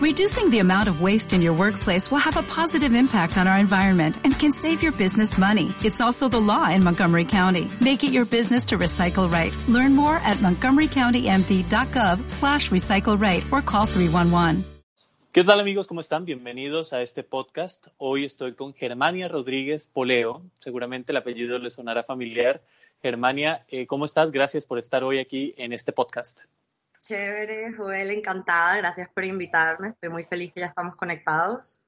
Reducing the amount of waste in your workplace will have a positive impact on our environment and can save your business money. It's also the law in Montgomery County. Make it your business to recycle right. Learn more at montgomerycountymd.gov slash recycle right or call 311. ¿Qué tal amigos? ¿Cómo están? Bienvenidos a este podcast. Hoy estoy con Germania Rodríguez Poleo. Seguramente el apellido le sonará familiar. Germania, eh, ¿cómo estás? Gracias por estar hoy aquí en este podcast. Chévere, Joel, encantada. Gracias por invitarme. Estoy muy feliz que ya estamos conectados.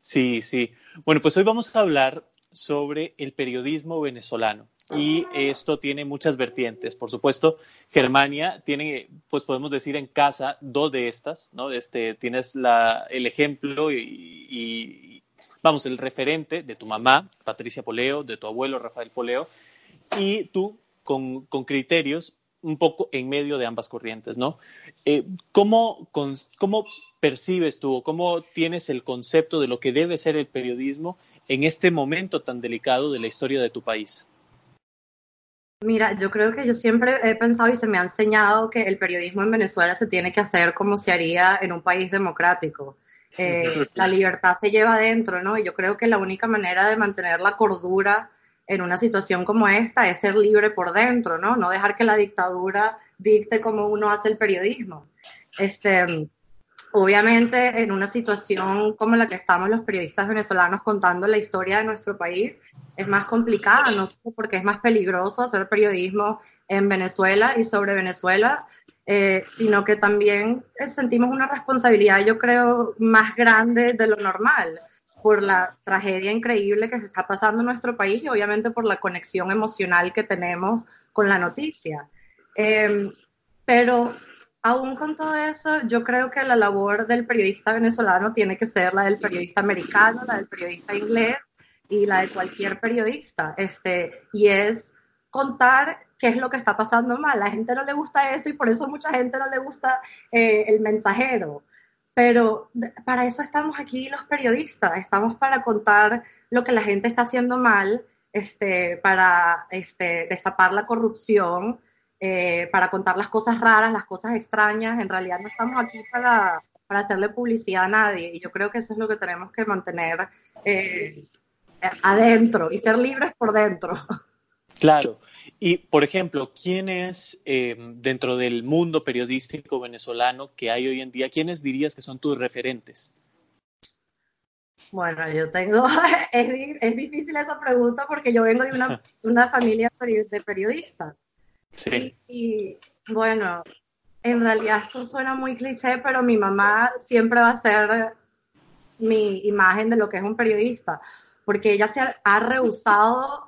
Sí, sí. Bueno, pues hoy vamos a hablar sobre el periodismo venezolano. Y esto tiene muchas vertientes. Por supuesto, Germania tiene, pues podemos decir en casa, dos de estas, ¿no? Este, tienes la, el ejemplo y, y, vamos, el referente de tu mamá, Patricia Poleo, de tu abuelo, Rafael Poleo, y tú con, con criterios un poco en medio de ambas corrientes, ¿no? Eh, ¿cómo, ¿Cómo percibes tú, cómo tienes el concepto de lo que debe ser el periodismo en este momento tan delicado de la historia de tu país? Mira, yo creo que yo siempre he pensado y se me ha enseñado que el periodismo en Venezuela se tiene que hacer como se haría en un país democrático. Eh, la libertad se lleva adentro, ¿no? Y yo creo que la única manera de mantener la cordura en una situación como esta es ser libre por dentro, ¿no? No dejar que la dictadura dicte cómo uno hace el periodismo. Este, obviamente, en una situación como la que estamos los periodistas venezolanos contando la historia de nuestro país, es más complicada, no solo porque es más peligroso hacer periodismo en Venezuela y sobre Venezuela, eh, sino que también sentimos una responsabilidad, yo creo, más grande de lo normal por la tragedia increíble que se está pasando en nuestro país y obviamente por la conexión emocional que tenemos con la noticia. Em, pero aún con todo eso, yo creo que la labor del periodista venezolano tiene que ser la del periodista americano, la del periodista inglés y la de cualquier periodista. Este, y es contar qué es lo que está pasando mal. La gente no le gusta eso y por eso mucha gente no le gusta eh, el mensajero pero para eso estamos aquí los periodistas, estamos para contar lo que la gente está haciendo mal, este, para este, destapar la corrupción, eh, para contar las cosas raras, las cosas extrañas. En realidad no estamos aquí para, para, hacerle publicidad a nadie y yo creo que eso es lo que tenemos que mantener eh, adentro y ser libres por dentro. Claro. Y, por ejemplo, ¿quiénes eh, dentro del mundo periodístico venezolano que hay hoy en día, quiénes dirías que son tus referentes? Bueno, yo tengo, es, difícil esa pregunta porque yo vengo de una, una familia de periodistas. Sí. Y, bueno, en realidad esto suena muy cliché, pero mi mamá siempre va a ser mi imagen de lo que es un periodista, porque ella se ha rehusado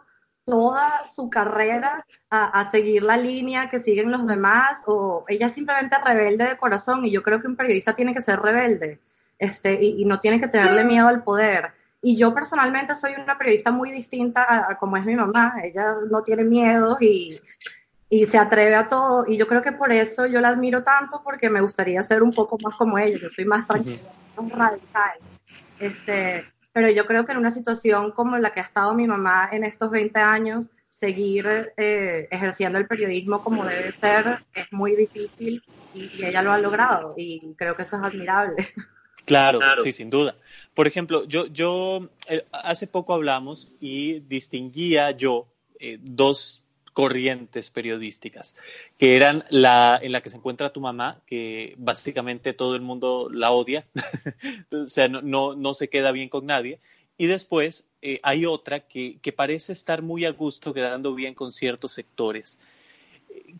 toda su carrera a, seguir la línea que siguen los demás o ella simplemente rebelde de corazón y yo creo que un periodista tiene que ser rebelde este, y, no tiene que tenerle miedo al poder. Y yo personalmente soy una periodista muy distinta a, como es mi mamá, ella no tiene miedo y, y se atreve a todo y yo creo que por eso yo la admiro tanto porque me gustaría ser un poco más como ella, yo soy más tranquila, más radical. Este, pero yo creo que en una situación como la que ha estado mi mamá en estos 20 años, seguir eh, ejerciendo el periodismo como debe ser es muy difícil y, ella lo ha logrado y creo que eso es admirable. Claro, sí, sin duda. Por ejemplo, yo, yo eh, hace poco hablamos y distinguía yo eh, dos corrientes periodísticas, que eran la en la que se encuentra tu mamá, que básicamente todo el mundo la odia, o sea, no, no, se queda bien con nadie, y después eh, hay otra que, que, parece estar muy a gusto, quedando bien con ciertos sectores.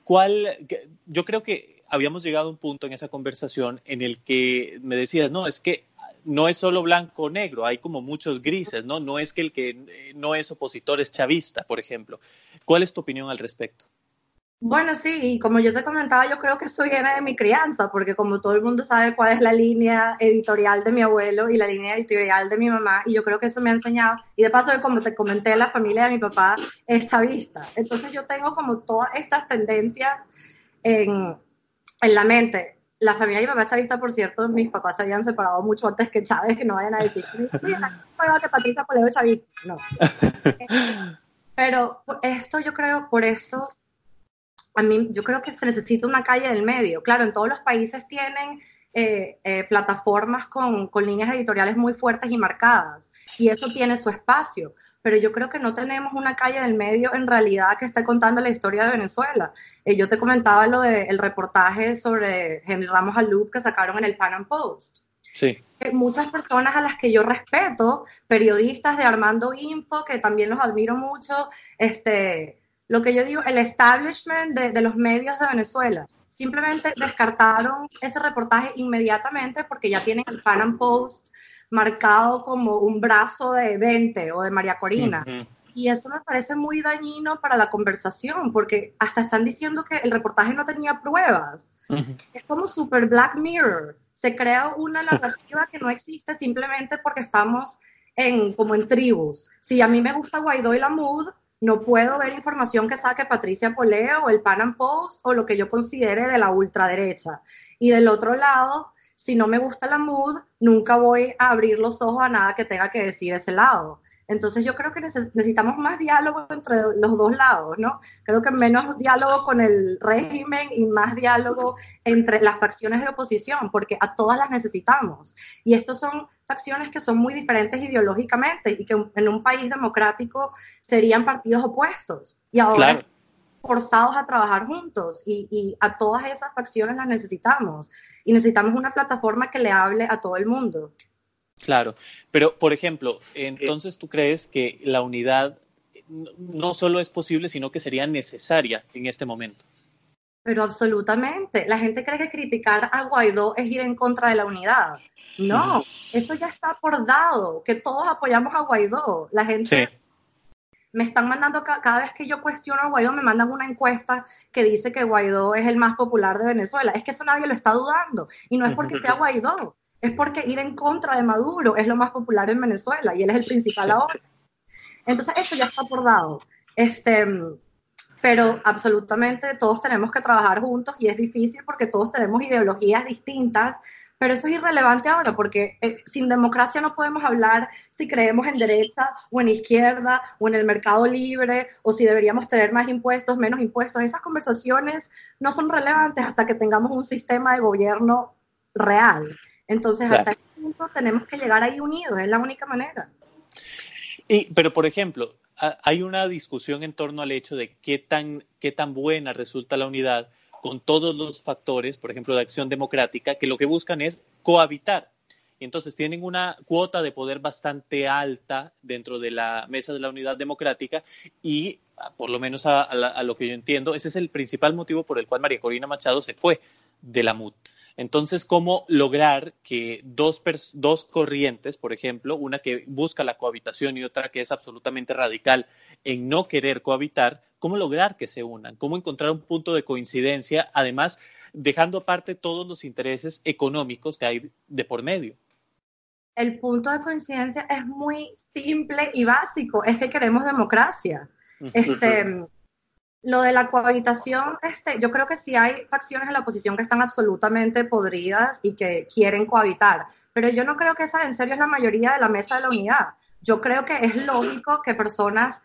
¿Cuál? Yo creo que habíamos llegado a un punto en esa conversación en el que me decías, no, es que no es solo blanco o negro, hay como muchos grises, ¿no? No es que el que eh, no es opositor es chavista, por ejemplo. ¿Cuál es tu opinión al respecto? Bueno, sí, y como yo te comentaba, yo creo que eso viene de mi crianza, porque como todo el mundo sabe cuál es la línea editorial de mi abuelo y la línea editorial de mi mamá, y yo creo que eso me ha enseñado, y de paso, como te comenté, la familia de mi papá es chavista, entonces yo tengo como todas estas tendencias en, en la mente la familia de mi papá chavista, por cierto, mis papás se habían separado mucho antes que Chávez, que no vayan a decir, que Patricia Poleo chavista. No. Pero esto yo creo, por esto, a mí yo creo que se necesita una calle del medio. Claro, en todos los países tienen eh, eh, plataformas con, con, líneas editoriales muy fuertes y marcadas, y eso tiene su espacio, pero yo creo que no tenemos una calle del medio en realidad que esté contando la historia de Venezuela. Eh, yo te comentaba lo del reportaje sobre Henry Ramos Alup que sacaron en el Pan Am Post. Sí. muchas personas a las que yo respeto, periodistas de Armando Info, que también los admiro mucho, este, lo que yo digo, el establishment de, de los medios de Venezuela simplemente descartaron ese reportaje inmediatamente porque ya tienen el Pan Am Post marcado como un brazo de 20 o de María Corina. Y eso me parece muy dañino para la conversación, porque hasta están diciendo que el reportaje no tenía pruebas. Es como super Black Mirror. Se crea una narrativa que no existe simplemente porque estamos en, como en tribus. Si a mí me gusta Guaidó y la Mood, no puedo ver información que saque Patricia Poleo o el Pan Am Post o lo que yo considere de la ultraderecha. Y del otro lado, si no me gusta la mood, nunca voy a abrir los ojos a nada que tenga que decir ese lado. Entonces yo creo que necesitamos más diálogo entre los dos lados, ¿no? Creo que menos diálogo con el régimen y más diálogo entre las facciones de oposición, porque a todas las necesitamos. Y estos son facciones que son muy diferentes ideológicamente y que en un país democrático serían partidos opuestos. Y ahora forzados a trabajar juntos y, y a todas esas facciones las necesitamos. Y necesitamos una plataforma que le hable a todo el mundo. Claro, pero por ejemplo, entonces tú crees que la unidad no solo es posible, sino que sería necesaria en este momento. Pero absolutamente. La gente cree que criticar a Guaidó es ir en contra de la unidad. No, eso ya está por dado, que todos apoyamos a Guaidó. La gente me están mandando, cada vez que yo cuestiono a Guaidó, me mandan una encuesta que dice que Guaidó es el más popular de Venezuela. Es que eso nadie lo está dudando. Y no es porque sea Guaidó, es porque ir en contra de Maduro es lo más popular en Venezuela y él es el principal ahora. Entonces, eso ya está acordado. Este, pero absolutamente todos tenemos que trabajar juntos y es difícil porque todos tenemos ideologías distintas, pero eso es irrelevante ahora porque eh, sin democracia no podemos hablar si creemos en derecha o en izquierda o en el mercado libre o si deberíamos tener más impuestos, menos impuestos. Esas conversaciones no son relevantes hasta que tengamos un sistema de gobierno real. Entonces, hasta ese punto tenemos que llegar ahí unidos, es la única manera. Y, pero, por ejemplo, hay una discusión en torno al hecho de qué tan, qué tan buena resulta la unidad con todos los factores, por ejemplo, de acción democrática, que lo que buscan es cohabitar. Y entonces tienen una cuota de poder bastante alta dentro de la mesa de la unidad democrática y, por lo menos a, a lo que yo entiendo, ese es el principal motivo por el cual María Corina Machado se fue de la MUT. Entonces, ¿cómo lograr que dos, dos corrientes, por ejemplo, una que busca la cohabitación y otra que es absolutamente radical en no querer cohabitar, cómo lograr que se unan? ¿Cómo encontrar un punto de coincidencia, además dejando aparte todos los intereses económicos que hay de por medio? El punto de coincidencia es muy simple y básico, es que queremos democracia. Este, lo de la cohabitación, este, yo creo que sí hay facciones en la oposición que están absolutamente podridas y que quieren cohabitar, pero yo no creo que esa en serio es la mayoría de la mesa de la unidad. Yo creo que es lógico que personas,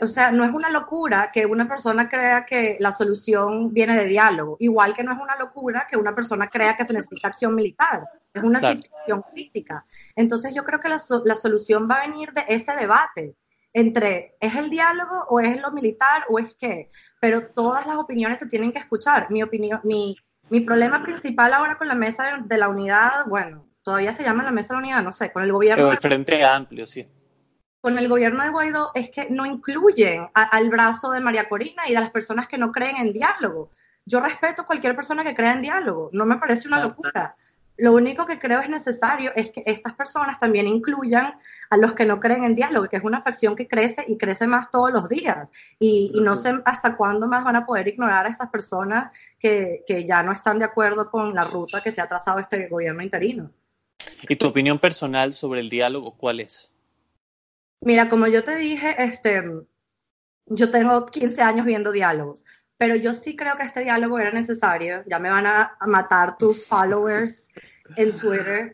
o sea, no es una locura que una persona crea que la solución viene de diálogo, igual que no es una locura que una persona crea que se necesita acción militar, es una situación crítica. Entonces yo creo que la, la solución va a venir de ese debate entre ¿es el diálogo o es lo militar o es qué? Pero todas las opiniones se tienen que escuchar. Mi opinión, mi, mi problema principal ahora con la mesa de, la unidad, bueno, todavía se llama la mesa de la unidad, no sé, con el gobierno. el Frente Amplio, sí. Con el gobierno de Guaidó es que no incluyen al brazo de María Corina y de las personas que no creen en diálogo. Yo respeto a cualquier persona que crea en diálogo, no me parece una locura. Lo único que creo es necesario es que estas personas también incluyan a los que no creen en diálogo, que es una facción que crece y crece más todos los días. Y, no sé hasta cuándo más van a poder ignorar a estas personas que, que ya no están de acuerdo con la ruta que se ha trazado este gobierno interino. ¿Y tu opinión personal sobre el diálogo cuál es? Mira, como yo te dije, este, yo tengo 15 años viendo diálogos pero yo sí creo que este diálogo era necesario. Ya me van a, matar tus followers en Twitter.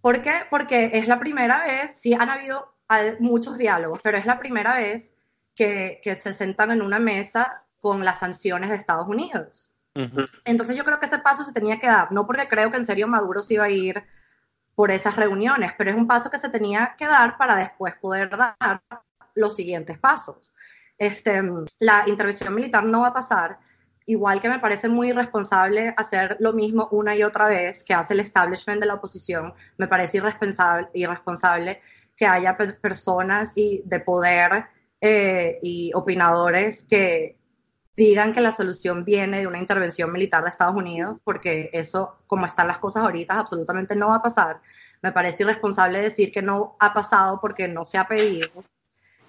¿Por qué? Porque es la primera vez, sí han habido muchos diálogos, pero es la primera vez que, que se sentan en una mesa con las sanciones de Estados Unidos. Entonces yo creo que ese paso se tenía que dar, no porque creo que en serio Maduro se iba a ir por esas reuniones, pero es un paso que se tenía que dar para después poder dar los siguientes pasos. Este, la intervención militar no va a pasar, igual que me parece muy irresponsable hacer lo mismo una y otra vez que hace el establishment de la oposición, me parece irresponsable, irresponsable que haya personas y de poder eh, y opinadores que digan que la solución viene de una intervención militar de Estados Unidos, porque eso, como están las cosas ahorita, absolutamente no va a pasar. Me parece irresponsable decir que no ha pasado porque no se ha pedido.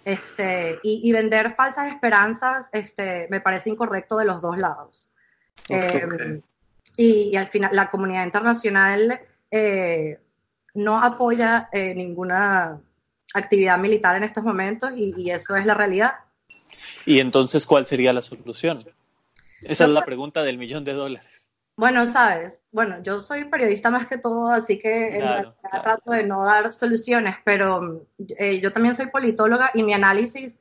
Este, y, vender falsas esperanzas este, me parece incorrecto de los dos lados. Em, y, al final, la comunidad internacional eh, no apoya eh, ninguna actividad militar en estos momentos y, eso es la realidad. ¿Y entonces cuál sería la solución? Esa es la pregunta del millón de dólares. Bueno, sabes, bueno, yo soy periodista más que todo, así que en realidad trato de no dar soluciones, pero eh, yo también soy politóloga y mi análisis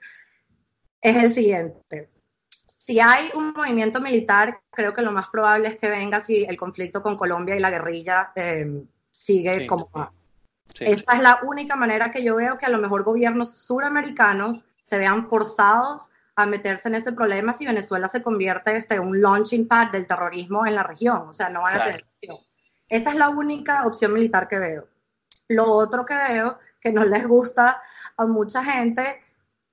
es el siguiente. Si hay un movimiento militar, creo que lo más probable es que venga si el conflicto con Colombia y la guerrilla eh, sigue como esta es la única manera que yo veo que a lo mejor gobiernos suramericanos se vean forzados a meterse en ese problema si Venezuela se convierte en este, un launching pad del terrorismo en la región. O sea, no van a tener opción. Esa es la única opción militar que veo. Lo otro que veo, que no les gusta a mucha gente,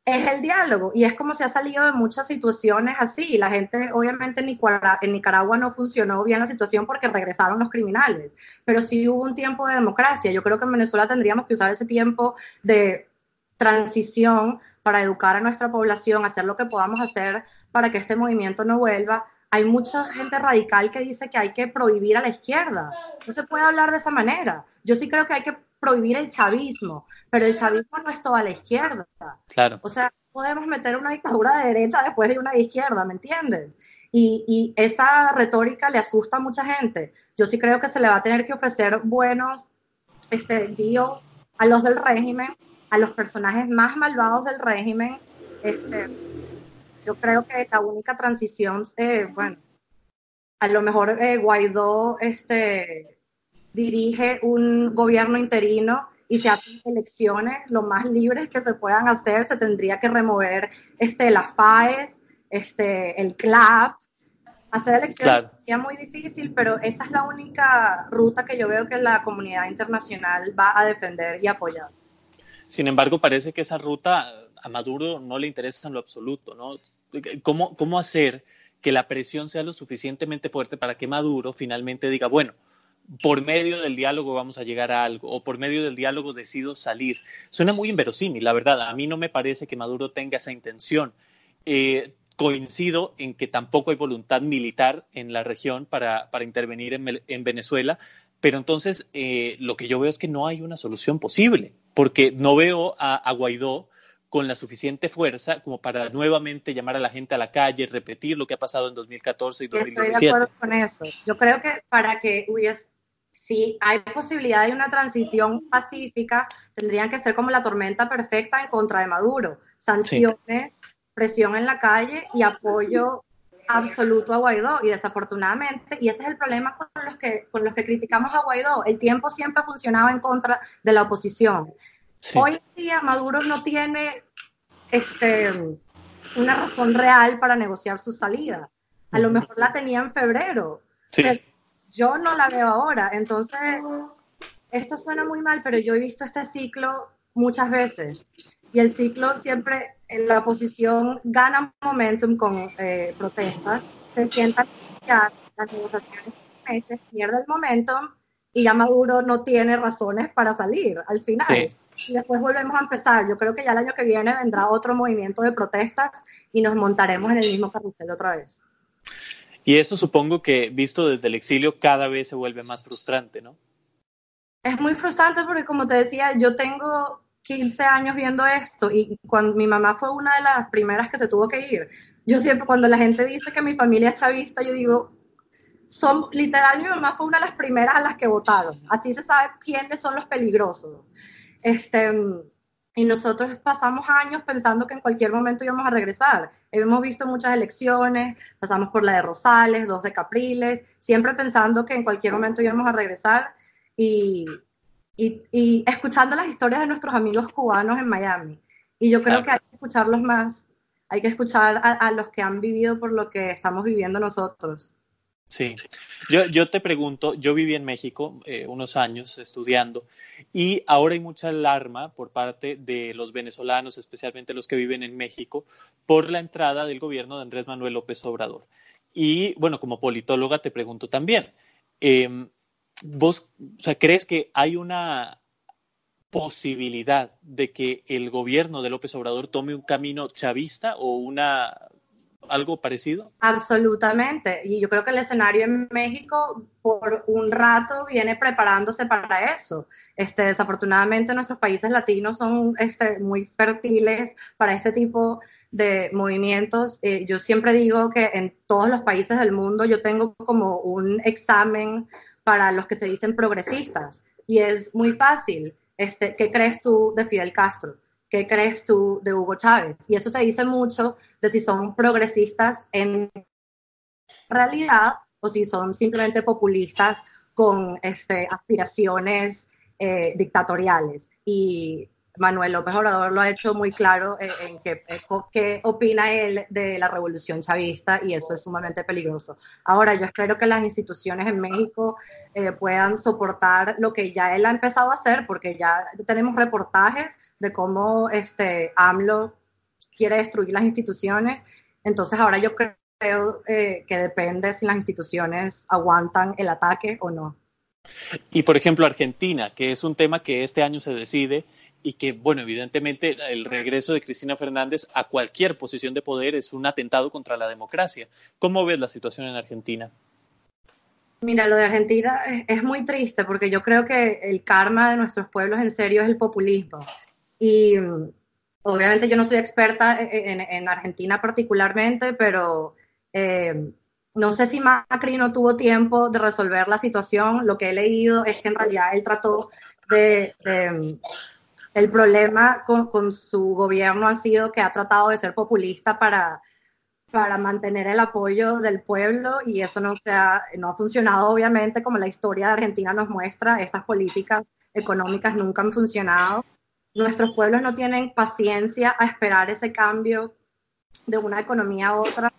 es el diálogo y es como se ha salido de muchas situaciones así. La gente, obviamente, en Nicaragua, en Nicaragua no funcionó bien la situación porque regresaron los criminales, pero sí hubo un tiempo de democracia. Yo creo que en Venezuela tendríamos que usar ese tiempo de transición para educar a nuestra población, hacer lo que podamos hacer para que este movimiento no vuelva. Hay mucha gente radical que dice que hay que prohibir a la izquierda. No se puede hablar de esa manera. Yo sí creo que hay que prohibir el chavismo, pero el chavismo no es toda la izquierda. Claro. O sea, podemos meter una dictadura de derecha después de una de izquierda, ¿me entiendes? Y, y, esa retórica le asusta a mucha gente. Yo sí creo que se le va a tener que ofrecer buenos este, deals a los del régimen, a los personajes más malvados del régimen. Este, yo creo que la única transición, eh, bueno, a lo mejor eh, Guaidó este, dirige un gobierno interino y se hacen elecciones lo más libres que se puedan hacer, se tendría que remover este, la FAES, este, el CLAP. Hacer elecciones sería muy difícil, pero esa es la única ruta que yo veo que la comunidad internacional va a defender y apoyar. Sin embargo, parece que esa ruta a Maduro no le interesa en lo absoluto, ¿no? ¿Cómo, cómo hacer que la presión sea lo suficientemente fuerte para que Maduro finalmente diga, bueno, por medio del diálogo vamos a llegar a algo o por medio del diálogo decido salir. Suena muy inverosímil, la verdad. A mí no me parece que Maduro tenga esa intención. Eh, coincido en que tampoco hay voluntad militar en la región para, intervenir en, Venezuela, pero entonces eh, lo que yo veo es que no hay una solución posible, porque no veo a, Guaidó con la suficiente fuerza como para nuevamente llamar a la gente a la calle, repetir lo que ha pasado en 2014 y 2017. Estoy de acuerdo con eso. Yo creo que para que hubiese si hay posibilidad de una transición pacífica, tendrían que ser como la tormenta perfecta en contra de Maduro. Sanciones, presión en la calle y apoyo absoluto a Guaidó. Y desafortunadamente, y ese es el problema con los que, con los que criticamos a Guaidó, el tiempo siempre ha funcionado en contra de la oposición. Hoy en día Maduro no tiene este, una razón real para negociar su salida. A lo mejor la tenía en febrero. Sí yo no la veo ahora. Entonces, esto suena muy mal, pero yo he visto este ciclo muchas veces. Y el ciclo siempre, la oposición gana momentum con eh, protestas, se sientan ya las negociaciones meses, pierde el momentum y ya Maduro no tiene razones para salir al final. Y después volvemos a empezar. Yo creo que ya el año que viene vendrá otro movimiento de protestas y nos montaremos en el mismo carrusel otra vez. Y eso supongo que, visto desde el exilio, cada vez se vuelve más frustrante, ¿no? Es muy frustrante porque, como te decía, yo tengo 15 años viendo esto y cuando mi mamá fue una de las primeras que se tuvo que ir. Yo siempre, cuando la gente dice que mi familia es chavista, yo digo, son, literal, mi mamá fue una de las primeras a las que votaron. Así se sabe quiénes son los peligrosos. Este, y nosotros pasamos años pensando que en cualquier momento íbamos a regresar. Hemos visto muchas elecciones, pasamos por la de Rosales, dos de Capriles, siempre pensando que en cualquier momento íbamos a regresar y, y, escuchando las historias de nuestros amigos cubanos en Miami. Y yo creo que hay que escucharlos más, hay que escuchar a los que han vivido por lo que estamos viviendo nosotros. Sí, yo, yo te pregunto, yo viví en México eh, unos años estudiando y ahora hay mucha alarma por parte de los venezolanos, especialmente los que viven en México, por la entrada del gobierno de Andrés Manuel López Obrador. Y bueno, como politóloga te pregunto también, em, ¿vos o sea, crees que hay una posibilidad de que el gobierno de López Obrador tome un camino chavista o una algo parecido? Absolutamente. Y yo creo que el escenario en México por un rato viene preparándose para eso. Este, desafortunadamente nuestros países latinos son este, muy fértiles para este tipo de movimientos. Eh, yo siempre digo que en todos los países del mundo yo tengo como un examen para los que se dicen progresistas. Y es muy fácil. Este, ¿Qué crees tú de Fidel Castro? ¿qué crees tú de Hugo Chávez? Y eso te dice mucho de si son progresistas en realidad o si son simplemente populistas con este, aspiraciones eh, dictatoriales. Y Manuel López Obrador lo ha hecho muy claro en, qué, qué, opina él de la revolución chavista y eso es sumamente peligroso. Ahora, yo espero que las instituciones en México eh, puedan soportar lo que ya él ha empezado a hacer, porque ya tenemos reportajes de cómo este AMLO quiere destruir las instituciones. Entonces, ahora yo creo eh, que depende si las instituciones aguantan el ataque o no. Y por ejemplo, Argentina, que es un tema que este año se decide y que, bueno, evidentemente el regreso de Cristina Fernández a cualquier posición de poder es un atentado contra la democracia. ¿Cómo ves la situación en Argentina? Mira, lo de Argentina es, muy triste porque yo creo que el karma de nuestros pueblos en serio es el populismo. Y mm, obviamente yo no soy experta e, e, en, Argentina particularmente, pero eh, no sé si Macri no tuvo tiempo de resolver la situación. Lo que he leído es que en realidad él trató de el problema con, su gobierno ha sido que ha tratado de ser populista para, para mantener el apoyo del pueblo y eso no, se ha, no ha funcionado obviamente como la historia de Argentina nos muestra. Estas políticas económicas nunca han funcionado. Nuestros pueblos no tienen paciencia a esperar ese cambio de una economía a otra.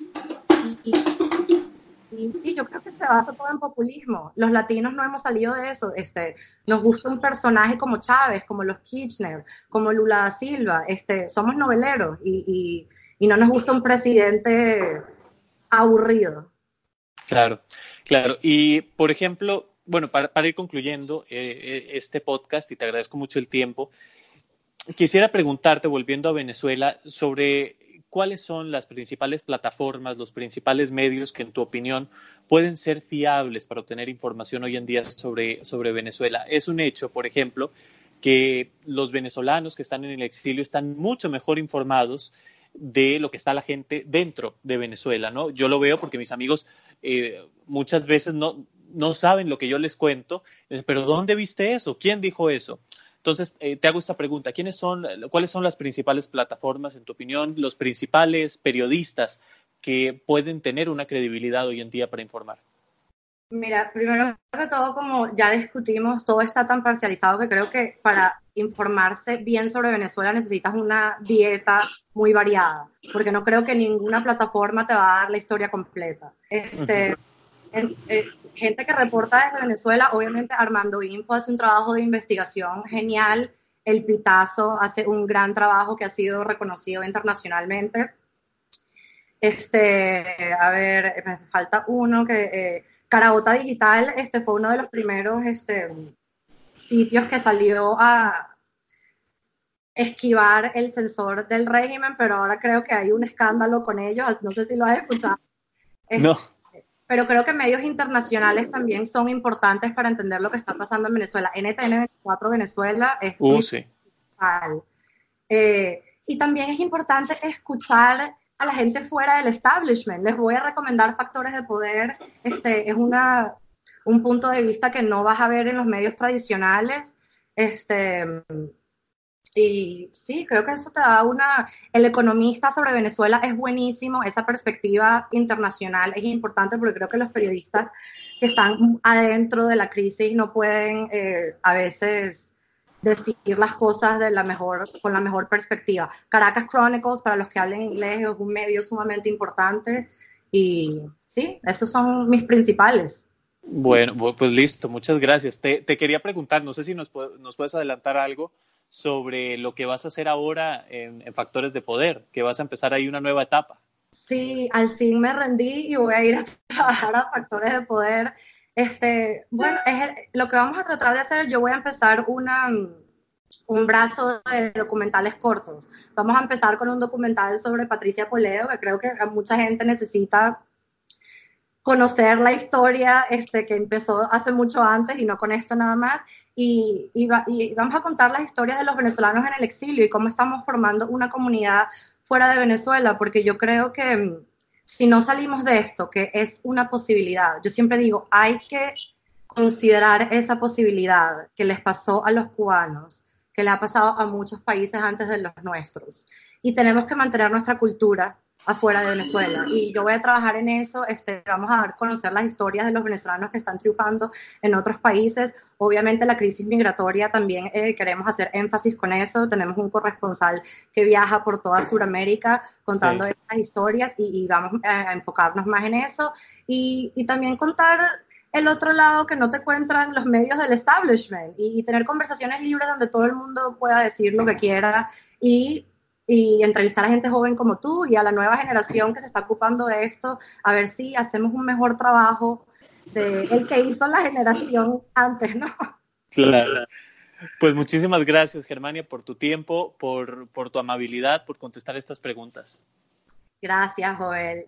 Sí, yo creo que se basa todo en populismo. Los latinos no hemos salido de eso. Este, nos gusta un personaje como Chávez, como los Kirchner, como Lula da Silva. Este, somos noveleros y, no nos gusta un presidente aburrido. Claro, claro. Y, por ejemplo, bueno, para, ir concluyendo eh, eh, este podcast, y te agradezco mucho el tiempo, quisiera preguntarte, volviendo a Venezuela, sobre ¿cuáles son las principales plataformas, los principales medios que en tu opinión pueden ser fiables para obtener información hoy en día sobre, Venezuela? Es un hecho, por ejemplo, que los venezolanos que están en el exilio están mucho mejor informados de lo que está la gente dentro de Venezuela, ¿no? Yo lo veo porque mis amigos eh, muchas veces no, no saben lo que yo les cuento, pero ¿dónde viste eso? ¿Quién dijo eso? Entonces, eh, te hago esta pregunta. ¿Quiénes son, cuáles son las principales plataformas, en tu opinión, los principales periodistas que pueden tener una credibilidad hoy en día para informar? Mira, primero que todo, como ya discutimos, todo está tan parcializado que creo que para informarse bien sobre Venezuela necesitas una dieta muy variada, porque no creo que ninguna plataforma te va a dar la historia completa. Este, eh, gente que reporta desde Venezuela, obviamente Armando Info hace un trabajo de investigación genial, El Pitazo hace un gran trabajo que ha sido reconocido internacionalmente. Este, a ver, me falta uno que eh, Carabota Digital, este fue uno de los primeros este, sitios que salió a esquivar el sensor del régimen, pero ahora creo que hay un escándalo con ellos. No sé si lo has escuchado. no pero creo que medios internacionales también son importantes para entender lo que está pasando en Venezuela. NTN 24 Venezuela es uh, sí. eh, y también es importante escuchar a la gente fuera del establishment. Les voy a recomendar Factores de Poder. Este es una, un punto de vista que no vas a ver en los medios tradicionales. Este, Y sí, creo que eso te da una... El economista sobre Venezuela es buenísimo, esa perspectiva internacional es importante porque creo que los periodistas que están adentro de la crisis no pueden eh, a veces decir las cosas de la mejor, con la mejor perspectiva. Caracas Chronicles, para los que hablen inglés, es un medio sumamente importante y sí, esos son mis principales. Bueno, pues listo, muchas gracias. Te, quería preguntar, no sé si nos, nos, puedes adelantar algo sobre lo que vas a hacer ahora en, Factores de Poder, que vas a empezar ahí una nueva etapa. Sí, al fin me rendí y voy a ir a trabajar a Factores de Poder. Este, bueno, es lo que vamos a tratar de hacer, yo voy a empezar una, un brazo de documentales cortos. Vamos a empezar con un documental sobre Patricia Poleo, que creo que mucha gente necesita conocer la historia este, que empezó hace mucho antes y no con esto nada más. Y, y, vamos a contar las historias de los venezolanos en el exilio y cómo estamos formando una comunidad fuera de Venezuela, porque yo creo que mm, si no salimos de esto, que es una posibilidad, yo siempre digo, hay que considerar esa posibilidad que les pasó a los cubanos, que le ha pasado a muchos países antes de los nuestros. Y tenemos que mantener nuestra cultura, afuera de Venezuela. Y yo voy a trabajar en eso, este, vamos a conocer las historias de los venezolanos que están triunfando en otros países. Obviamente la crisis migratoria también eh, queremos hacer énfasis con eso. Tenemos un corresponsal que viaja por toda Sudamérica contando estas historias y, vamos a, enfocarnos más en eso. Y, y también contar el otro lado que no te cuentan los medios del establishment y, y, tener conversaciones libres donde todo el mundo pueda decir lo que quiera y y entrevistar a gente joven como tú y a la nueva generación que se está ocupando de esto, a ver si hacemos un mejor trabajo de el que hizo la generación antes, ¿no? Claro. Pues muchísimas gracias, Germania, por tu tiempo, por, por tu amabilidad, por contestar estas preguntas. Gracias, Joel.